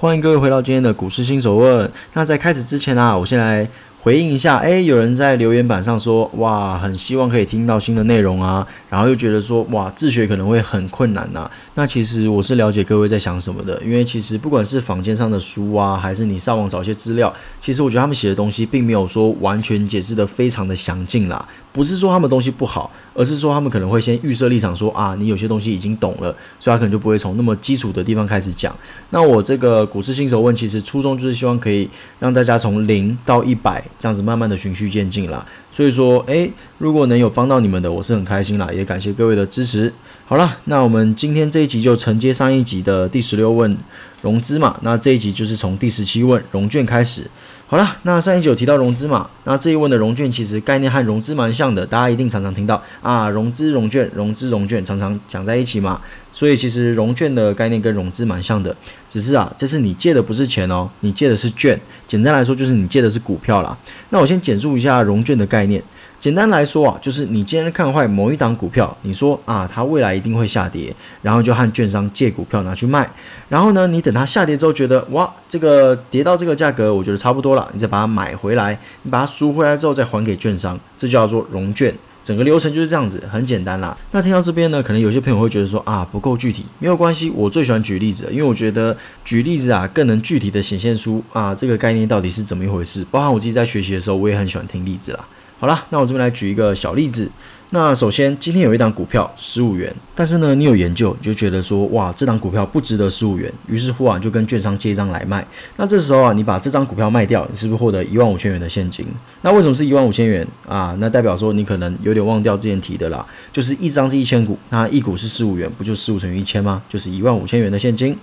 欢迎各位回到今天的股市新手问。那在开始之前呢，我先来。回应一下，哎，有人在留言板上说，哇，很希望可以听到新的内容啊，然后又觉得说，哇，自学可能会很困难呐。那其实我是了解各位在想什么的，因为其实不管是坊间上的书啊，还是你上网找一些资料，其实我觉得他们写的东西并没有说完全解释的非常的详尽啦。不是说他们东西不好，而是说他们可能会先预设立场，说啊，你有些东西已经懂了，所以他可能就不会从那么基础的地方开始讲。那我这个股市新手问，其实初衷就是希望可以让大家从零到一百这样子慢慢的循序渐进啦。所以说，诶，如果能有帮到你们的，我是很开心啦，也感谢各位的支持。好啦，那我们今天这一集就承接上一集的第十六问融资嘛，那这一集就是从第十七问融券开始。好了，那上一集有提到融资嘛？那这一问的融券其实概念和融资蛮像的，大家一定常常听到啊，融资融券，融资融券，常常讲在一起嘛。所以其实融券的概念跟融资蛮像的，只是啊，这次你借的不是钱哦，你借的是券。简单来说就是你借的是股票啦。那我先简述一下融券的概念。简单来说啊，就是你今天看坏某一档股票，你说啊，它未来一定会下跌，然后就和券商借股票拿去卖，然后呢，你等它下跌之后，觉得哇，这个跌到这个价格，我觉得差不多了，你再把它买回来，你把它赎回来之后再还给券商，这叫做融券。整个流程就是这样子，很简单啦。那听到这边呢，可能有些朋友会觉得说啊，不够具体，没有关系，我最喜欢举例子，因为我觉得举例子啊，更能具体的显现出啊这个概念到底是怎么一回事。包含我自己在学习的时候，我也很喜欢听例子啦。好了，那我这边来举一个小例子。那首先，今天有一档股票十五元，但是呢，你有研究，你就觉得说，哇，这档股票不值得十五元，于是乎啊，就跟券商借一张来卖。那这时候啊，你把这张股票卖掉，你是不是获得一万五千元的现金？那为什么是一万五千元啊？那代表说你可能有点忘掉之前提的啦，就是一张是一千股，那一股是十五元，不就十五乘以一千吗？就是一万五千元的现金。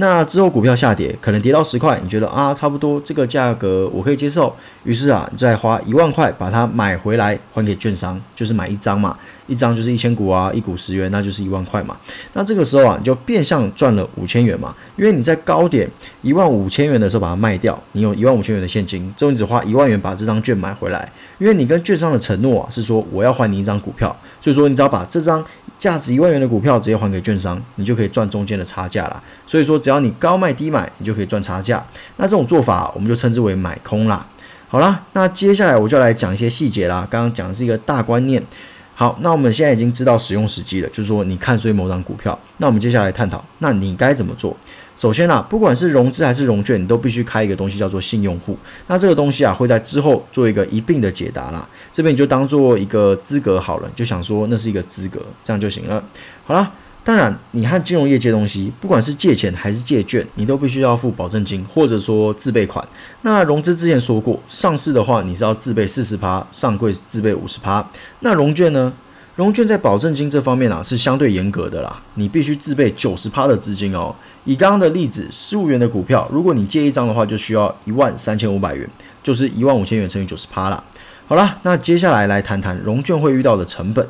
那之后股票下跌，可能跌到十块，你觉得啊，差不多这个价格我可以接受，于是啊，你再花一万块把它买回来还给券商，就是买一张嘛，一张就是一千股啊，一股十元，那就是一万块嘛。那这个时候啊，你就变相赚了五千元嘛，因为你在高点一万五千元的时候把它卖掉，你有一万五千元的现金，之后你只花一万元把这张券买回来，因为你跟券商的承诺啊是说我要还你一张股票，所以说你只要把这张。价值一万元的股票直接还给券商，你就可以赚中间的差价了。所以说，只要你高卖低买，你就可以赚差价。那这种做法，我们就称之为买空啦。好啦，那接下来我就来讲一些细节啦。刚刚讲的是一个大观念。好，那我们现在已经知道使用时机了，就是说你看衰某张股票。那我们接下来探讨，那你该怎么做？首先啊，不管是融资还是融券，你都必须开一个东西叫做信用户。那这个东西啊，会在之后做一个一并的解答啦。这边你就当做一个资格好了，就想说那是一个资格，这样就行了。好了，当然你和金融业借东西，不管是借钱还是借券，你都必须要付保证金或者说自备款。那融资之前说过，上市的话你是要自备四十趴，上柜自备五十趴。那融券呢？融券在保证金这方面啊是相对严格的啦，你必须自备九十趴的资金哦。以刚刚的例子，十五元的股票，如果你借一张的话，就需要一万三千五百元，就是一万五千元乘以九十趴啦。好了，那接下来来谈谈融券会遇到的成本。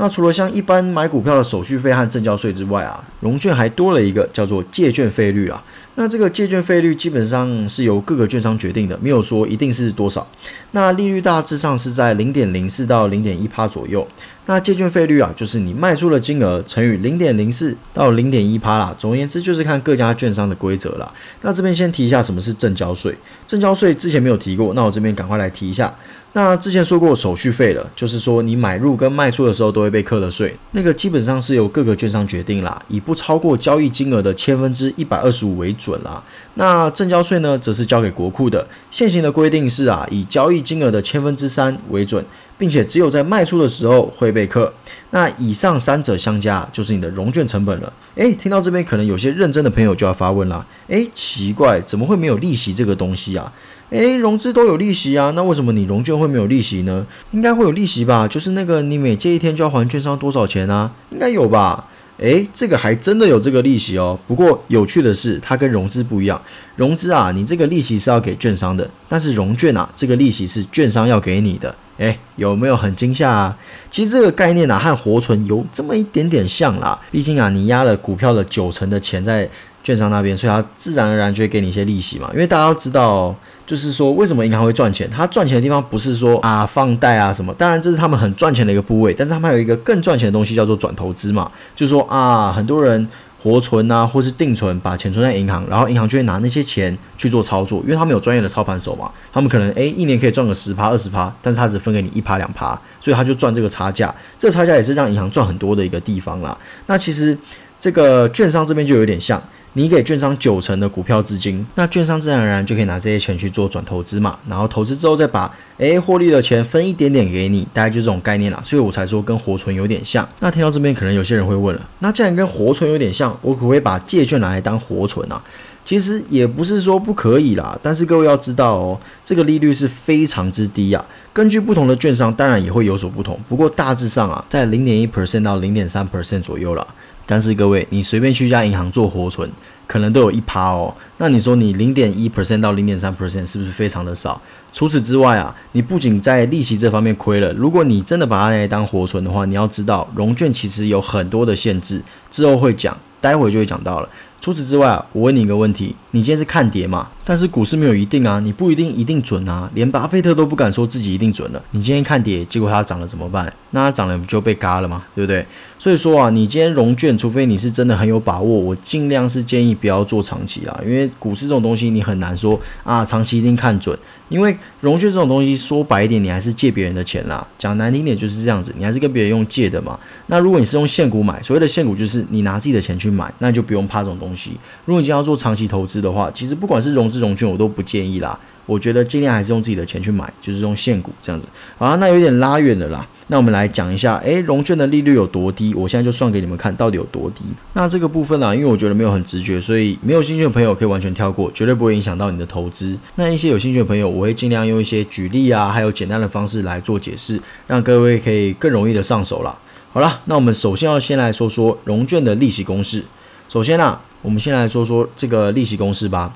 那除了像一般买股票的手续费和证交税之外啊，融券还多了一个叫做借券费率啊。那这个借券费率基本上是由各个券商决定的，没有说一定是多少。那利率大致上是在零点零四到零点一趴左右。那借券费率啊，就是你卖出的金额乘以零点零四到零点一趴啦。总而言之，就是看各家券商的规则啦。那这边先提一下什么是证交税。证交税之前没有提过，那我这边赶快来提一下。那之前说过手续费了，就是说你买入跟卖出的时候都会被课的税，那个基本上是由各个券商决定啦，以不超过交易金额的千分之一百二十五为准啦。那证交税呢，则是交给国库的。现行的规定是啊，以交易金额的千分之三为准，并且只有在卖出的时候会被课。那以上三者相加，就是你的融券成本了。诶，听到这边，可能有些认真的朋友就要发问啦。诶，奇怪，怎么会没有利息这个东西啊？诶，融资都有利息啊，那为什么你融券会没有利息呢？应该会有利息吧？就是那个你每借一天就要还券商多少钱啊？应该有吧？诶，这个还真的有这个利息哦。不过有趣的是，它跟融资不一样。融资啊，你这个利息是要给券商的，但是融券啊，这个利息是券商要给你的。诶，有没有很惊吓啊？其实这个概念啊，和活存有这么一点点像啦。毕竟啊，你压了股票的九成的钱在券商那边，所以它自然而然就会给你一些利息嘛。因为大家都知道。就是说，为什么银行会赚钱？它赚钱的地方不是说啊放贷啊什么，当然这是他们很赚钱的一个部位。但是他们还有一个更赚钱的东西，叫做转投资嘛。就是说啊，很多人活存啊，或是定存，把钱存在银行，然后银行就会拿那些钱去做操作，因为他们有专业的操盘手嘛。他们可能诶一年可以赚个十趴二十趴，但是他只分给你一趴两趴，所以他就赚这个差价。这个差价也是让银行赚很多的一个地方啦。那其实这个券商这边就有点像。你给券商九成的股票资金，那券商自然而然就可以拿这些钱去做转投资嘛，然后投资之后再把诶获利的钱分一点点给你，大概就这种概念啦。所以我才说跟活存有点像。那听到这边，可能有些人会问了，那既然跟活存有点像，我可不可以把借券拿来当活存啊？其实也不是说不可以啦，但是各位要知道哦，这个利率是非常之低啊。根据不同的券商，当然也会有所不同，不过大致上啊，在零点一 percent 到零点三 percent 左右了。但是各位，你随便去一家银行做活存，可能都有一趴哦。那你说你零点一 percent 到零点三 percent 是不是非常的少？除此之外啊，你不仅在利息这方面亏了，如果你真的把它来当活存的话，你要知道融券其实有很多的限制，之后会讲，待会就会讲到了。除此之外啊，我问你一个问题：你今天是看跌嘛？但是股市没有一定啊，你不一定一定准啊，连巴菲特都不敢说自己一定准了。你今天看跌，结果它涨了怎么办？那它涨了不就被嘎了吗？对不对？所以说啊，你今天融券，除非你是真的很有把握，我尽量是建议不要做长期啊，因为股市这种东西你很难说啊，长期一定看准。因为融券这种东西，说白一点，你还是借别人的钱啦。讲难听点就是这样子，你还是跟别人用借的嘛。那如果你是用现股买，所谓的现股就是你拿自己的钱去买，那就不用怕这种东西。如果你今天要做长期投资的话，其实不管是融资融券，我都不建议啦。我觉得尽量还是用自己的钱去买，就是用现股这样子。好，那有点拉远了啦。那我们来讲一下，诶，融券的利率有多低？我现在就算给你们看，到底有多低。那这个部分呢，因为我觉得没有很直觉，所以没有兴趣的朋友可以完全跳过，绝对不会影响到你的投资。那一些有兴趣的朋友，我会尽量用一些举例啊，还有简单的方式来做解释，让各位可以更容易的上手啦。好了，那我们首先要先来说说融券的利息公式。首先啊，我们先来说说这个利息公式吧。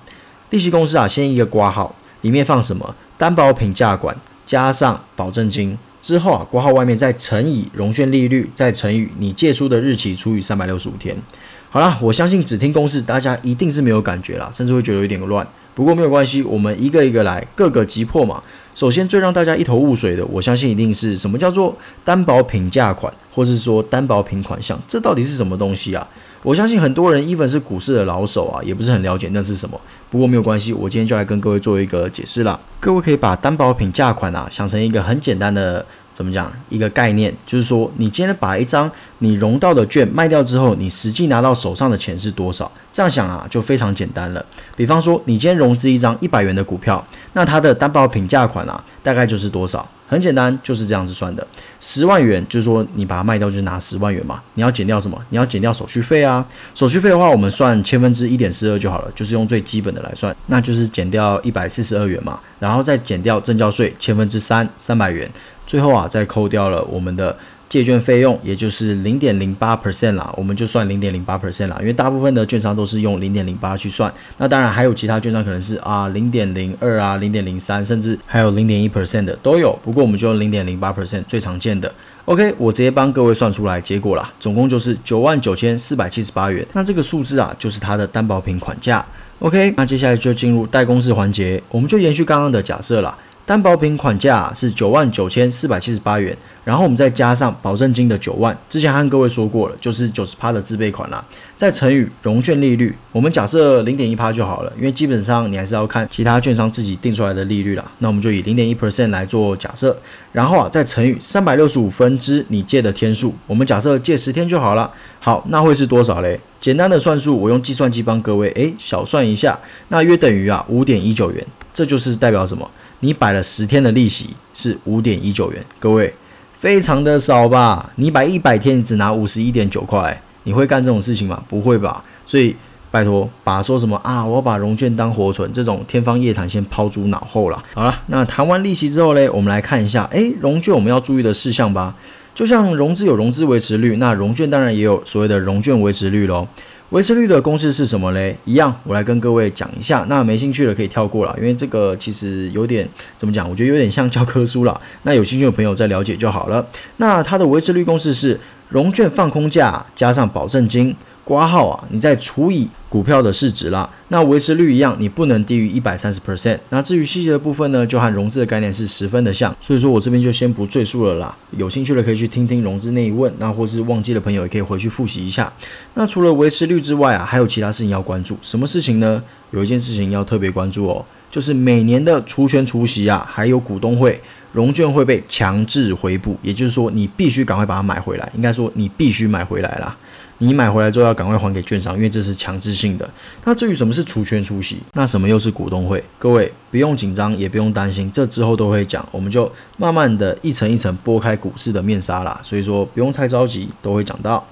利息公式啊，先一个挂号，里面放什么？担保品价管加上保证金。之后啊，挂号外面再乘以融券利率，再乘以你借出的日期除以三百六十五天。好了，我相信只听公式，大家一定是没有感觉啦，甚至会觉得有点乱。不过没有关系，我们一个一个来，各个击破嘛。首先最让大家一头雾水的，我相信一定是什么叫做担保品价款，或是说担保品款项，这到底是什么东西啊？我相信很多人，even 是股市的老手啊，也不是很了解那是什么。不过没有关系，我今天就来跟各位做一个解释啦。各位可以把担保品价款啊想成一个很简单的。怎么讲？一个概念就是说，你今天把一张你融到的券卖掉之后，你实际拿到手上的钱是多少？这样想啊，就非常简单了。比方说，你今天融资一张一百元的股票，那它的担保品价款啊，大概就是多少？很简单，就是这样子算的。十万元，就是说你把它卖掉就拿十万元嘛。你要减掉什么？你要减掉手续费啊。手续费的话，我们算千分之一点四二就好了，就是用最基本的来算，那就是减掉一百四十二元嘛。然后再减掉证交税千分之三，三百元。最后啊，再扣掉了我们的借券费用，也就是零点零八 percent 啦，我们就算零点零八 percent 啦，因为大部分的券商都是用零点零八去算。那当然还有其他券商可能是啊零点零二啊零点零三，甚至还有零点一 percent 的都有。不过我们就用零点零八 percent 最常见的。OK，我直接帮各位算出来结果啦，总共就是九万九千四百七十八元。那这个数字啊，就是它的担保品款价。OK，那接下来就进入代公式环节，我们就延续刚刚的假设啦。担保品款价是九万九千四百七十八元，然后我们再加上保证金的九万，之前和各位说过了，就是九十趴的自备款啦，再乘以融券利率，我们假设零点一趴就好了，因为基本上你还是要看其他券商自己定出来的利率啦。那我们就以零点一 percent 来做假设，然后啊再乘以三百六十五分之你借的天数，我们假设借十天就好了。好，那会是多少嘞？简单的算术，我用计算机帮各位诶小算一下，那约等于啊五点一九元，这就是代表什么？你摆了十天的利息是五点一九元，各位非常的少吧？你摆一百天只拿五十一点九块，你会干这种事情吗？不会吧？所以拜托把说什么啊，我把融券当活存这种天方夜谭先抛诸脑后了。好了，那谈完利息之后嘞，我们来看一下，诶，融券我们要注意的事项吧。就像融资有融资维持率，那融券当然也有所谓的融券维持率喽。维持率的公式是什么嘞？一样，我来跟各位讲一下。那没兴趣的可以跳过了，因为这个其实有点怎么讲？我觉得有点像教科书了。那有兴趣的朋友再了解就好了。那它的维持率公式是融券放空价加上保证金。挂号啊，你再除以股票的市值啦。那维持率一样，你不能低于一百三十 percent。那至于细节的部分呢，就和融资的概念是十分的像，所以说我这边就先不赘述了啦。有兴趣的可以去听听融资那一问，那或是忘记的朋友也可以回去复习一下。那除了维持率之外啊，还有其他事情要关注。什么事情呢？有一件事情要特别关注哦，就是每年的除权除息啊，还有股东会融券会被强制回补，也就是说你必须赶快把它买回来。应该说你必须买回来啦。你买回来之后要赶快还给券商，因为这是强制性的。那至于什么是除权除息，那什么又是股东会？各位不用紧张，也不用担心，这之后都会讲，我们就慢慢的一层一层剥开股市的面纱啦。所以说不用太着急，都会讲到。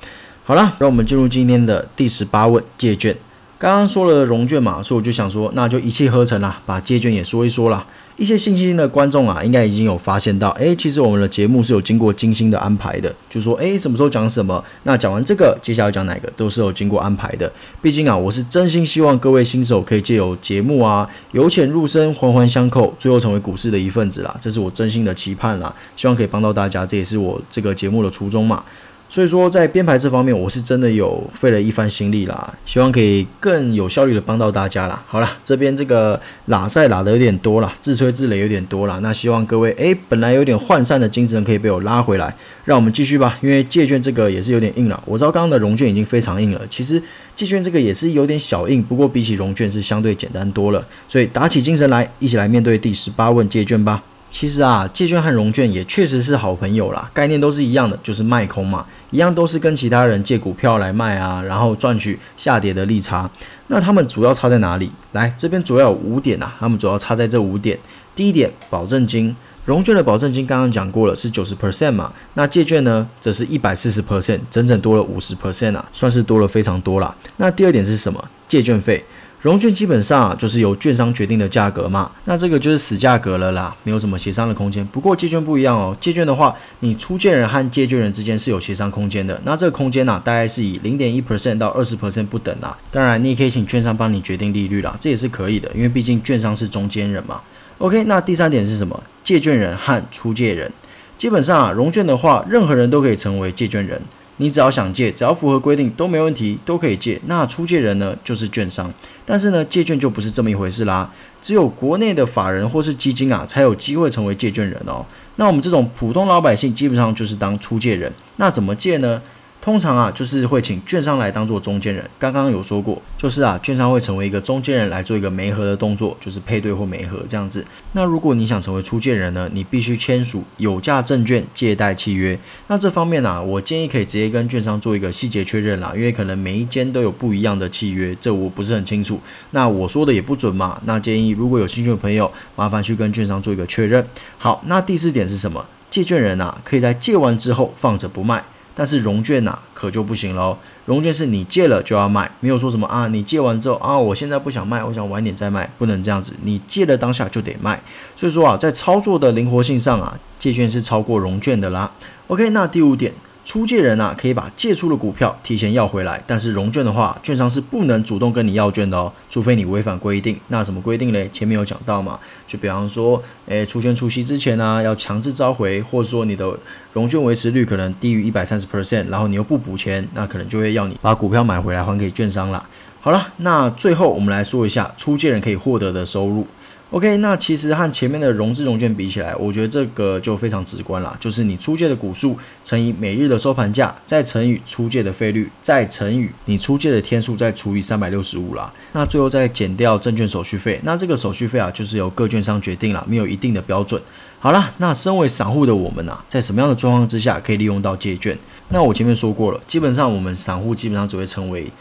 好了，让我们进入今天的第十八问借券。刚刚说了融券嘛，所以我就想说，那就一气呵成啦，把借券也说一说啦。一些信心的观众啊，应该已经有发现到，诶，其实我们的节目是有经过精心的安排的，就说，诶，什么时候讲什么，那讲完这个，接下来讲哪个，都是有经过安排的。毕竟啊，我是真心希望各位新手可以借由节目啊，由浅入深，环环相扣，最后成为股市的一份子啦，这是我真心的期盼啦，希望可以帮到大家，这也是我这个节目的初衷嘛。所以说，在编排这方面，我是真的有费了一番心力啦，希望可以更有效率的帮到大家啦。好了，这边这个拉赛拉的有点多了，自吹自擂有点多了，那希望各位诶，本来有点涣散的精神可以被我拉回来，让我们继续吧。因为借券这个也是有点硬了，我知道刚刚的融券已经非常硬了，其实借券这个也是有点小硬，不过比起融券是相对简单多了，所以打起精神来，一起来面对第十八问借券吧。其实啊，借券和融券也确实是好朋友啦，概念都是一样的，就是卖空嘛，一样都是跟其他人借股票来卖啊，然后赚取下跌的利差。那他们主要差在哪里？来，这边主要有五点啊，他们主要差在这五点。第一点，保证金，融券的保证金刚刚讲过了，是九十 percent 嘛，那借券呢，则是一百四十 percent，整整多了五十 percent 啊，算是多了非常多啦。那第二点是什么？借券费。融券基本上啊就是由券商决定的价格嘛，那这个就是死价格了啦，没有什么协商的空间。不过借券不一样哦，借券的话，你出借人和借券人之间是有协商空间的。那这个空间呢，大概是以零点一 percent 到二十 percent 不等啊。当然，你也可以请券商帮你决定利率啦，这也是可以的，因为毕竟券商是中间人嘛。OK，那第三点是什么？借券人和出借人，基本上啊，融券的话，任何人都可以成为借券人。你只要想借，只要符合规定都没问题，都可以借。那出借人呢，就是券商。但是呢，借券就不是这么一回事啦。只有国内的法人或是基金啊，才有机会成为借券人哦。那我们这种普通老百姓，基本上就是当出借人。那怎么借呢？通常啊，就是会请券商来当做中间人。刚刚有说过，就是啊，券商会成为一个中间人来做一个媒合的动作，就是配对或媒合这样子。那如果你想成为出借人呢，你必须签署有价证券借贷契约。那这方面呢，我建议可以直接跟券商做一个细节确认啦，因为可能每一间都有不一样的契约，这我不是很清楚。那我说的也不准嘛。那建议如果有兴趣的朋友，麻烦去跟券商做一个确认。好，那第四点是什么？借券人啊，可以在借完之后放着不卖。但是融券呐，可就不行喽。融券是你借了就要卖，没有说什么啊，你借完之后啊，我现在不想卖，我想晚点再卖，不能这样子。你借了当下就得卖。所以说啊，在操作的灵活性上啊，借券是超过融券的啦。OK，那第五点。出借人啊，可以把借出的股票提前要回来，但是融券的话，券商是不能主动跟你要券的哦，除非你违反规定。那什么规定嘞？前面有讲到嘛，就比方说，诶，出券出息之前呢，要强制召回，或者说你的融券维持率可能低于一百三十 percent，然后你又不补钱，那可能就会要你把股票买回来还给券商了。好了，那最后我们来说一下出借人可以获得的收入。OK，那其实和前面的融资融券比起来，我觉得这个就非常直观了，就是你出借的股数乘以每日的收盘价，再乘以出借的费率，再乘以你出借的天数，再除以三百六十五啦。那最后再减掉证券手续费，那这个手续费啊，就是由各券商决定了，没有一定的标准。好了，那身为散户的我们啊，在什么样的状况之下可以利用到借券？那我前面说过了，基本上我们散户基本上只会成为。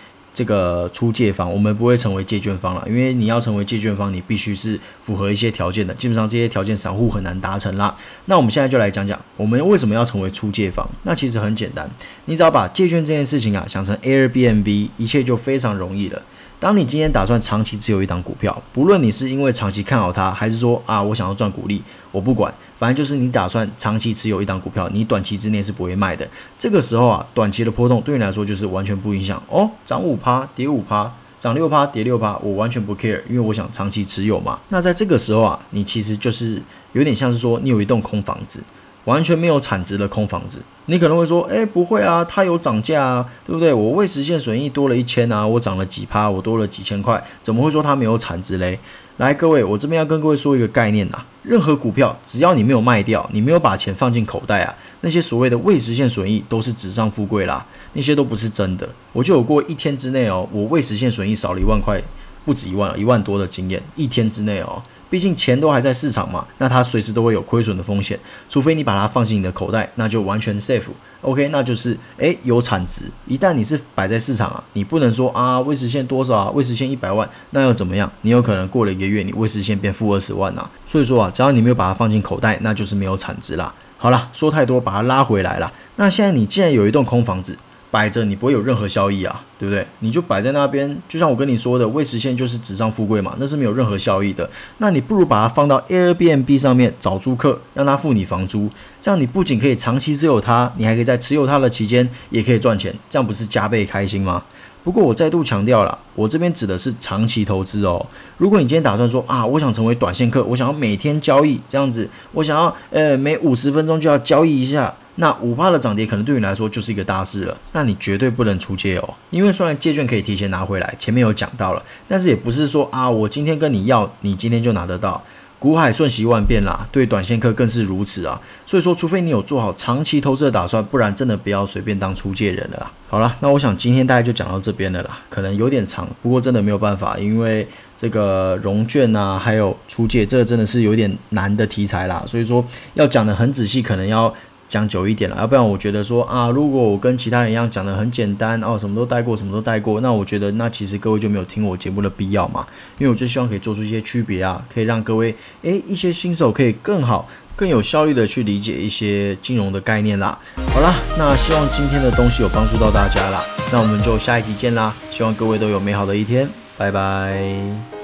这个出借方，我们不会成为借券方了，因为你要成为借券方，你必须是符合一些条件的，基本上这些条件散户很难达成啦。那我们现在就来讲讲，我们为什么要成为出借方？那其实很简单，你只要把借券这件事情啊想成 Airbnb，一切就非常容易了。当你今天打算长期持有一档股票，不论你是因为长期看好它，还是说啊我想要赚股利，我不管。反正就是你打算长期持有一档股票，你短期之内是不会卖的。这个时候啊，短期的波动对你来说就是完全不影响哦，涨五趴，跌五趴。涨六趴，跌六趴，我完全不 care，因为我想长期持有嘛。那在这个时候啊，你其实就是有点像是说，你有一栋空房子，完全没有产值的空房子。你可能会说，哎，不会啊，它有涨价啊，对不对？我未实现损益多了一千啊，我涨了几趴，我多了几千块，怎么会说它没有产值嘞？来，各位，我这边要跟各位说一个概念呐，任何股票只要你没有卖掉，你没有把钱放进口袋啊，那些所谓的未实现损益都是纸上富贵啦，那些都不是真的。我就有过一天之内哦，我未实现损益少了一万块，不止一万，一万多的经验，一天之内哦。毕竟钱都还在市场嘛，那它随时都会有亏损的风险，除非你把它放进你的口袋，那就完全 safe。OK，那就是诶有产值。一旦你是摆在市场啊，你不能说啊未实现多少啊，未实现一百万，那又怎么样？你有可能过了一个月，你未实现变负二十万呐。所以说啊，只要你没有把它放进口袋，那就是没有产值啦。好了，说太多，把它拉回来了。那现在你既然有一栋空房子。摆着你不会有任何效益啊，对不对？你就摆在那边，就像我跟你说的，未实现就是纸上富贵嘛，那是没有任何效益的。那你不如把它放到 Airbnb 上面找租客，让他付你房租，这样你不仅可以长期持有它，你还可以在持有它的期间也可以赚钱，这样不是加倍开心吗？不过我再度强调了，我这边指的是长期投资哦。如果你今天打算说啊，我想成为短线客，我想要每天交易这样子，我想要呃每五十分钟就要交易一下。那五趴的涨跌可能对你来说就是一个大事了，那你绝对不能出借哦，因为虽然借券可以提前拿回来，前面有讲到了，但是也不是说啊，我今天跟你要，你今天就拿得到。股海瞬息万变啦，对短线客更是如此啊。所以说，除非你有做好长期投资的打算，不然真的不要随便当出借人了啦。好了，那我想今天大概就讲到这边了啦，可能有点长，不过真的没有办法，因为这个融券啊，还有出借，这个真的是有点难的题材啦。所以说要讲的很仔细，可能要。讲久一点了，要不然我觉得说啊，如果我跟其他人一样讲的很简单哦，什么都带过，什么都带过，那我觉得那其实各位就没有听我节目的必要嘛。因为我就希望可以做出一些区别啊，可以让各位诶一些新手可以更好、更有效率的去理解一些金融的概念啦。好啦，那希望今天的东西有帮助到大家啦，那我们就下一集见啦。希望各位都有美好的一天，拜拜。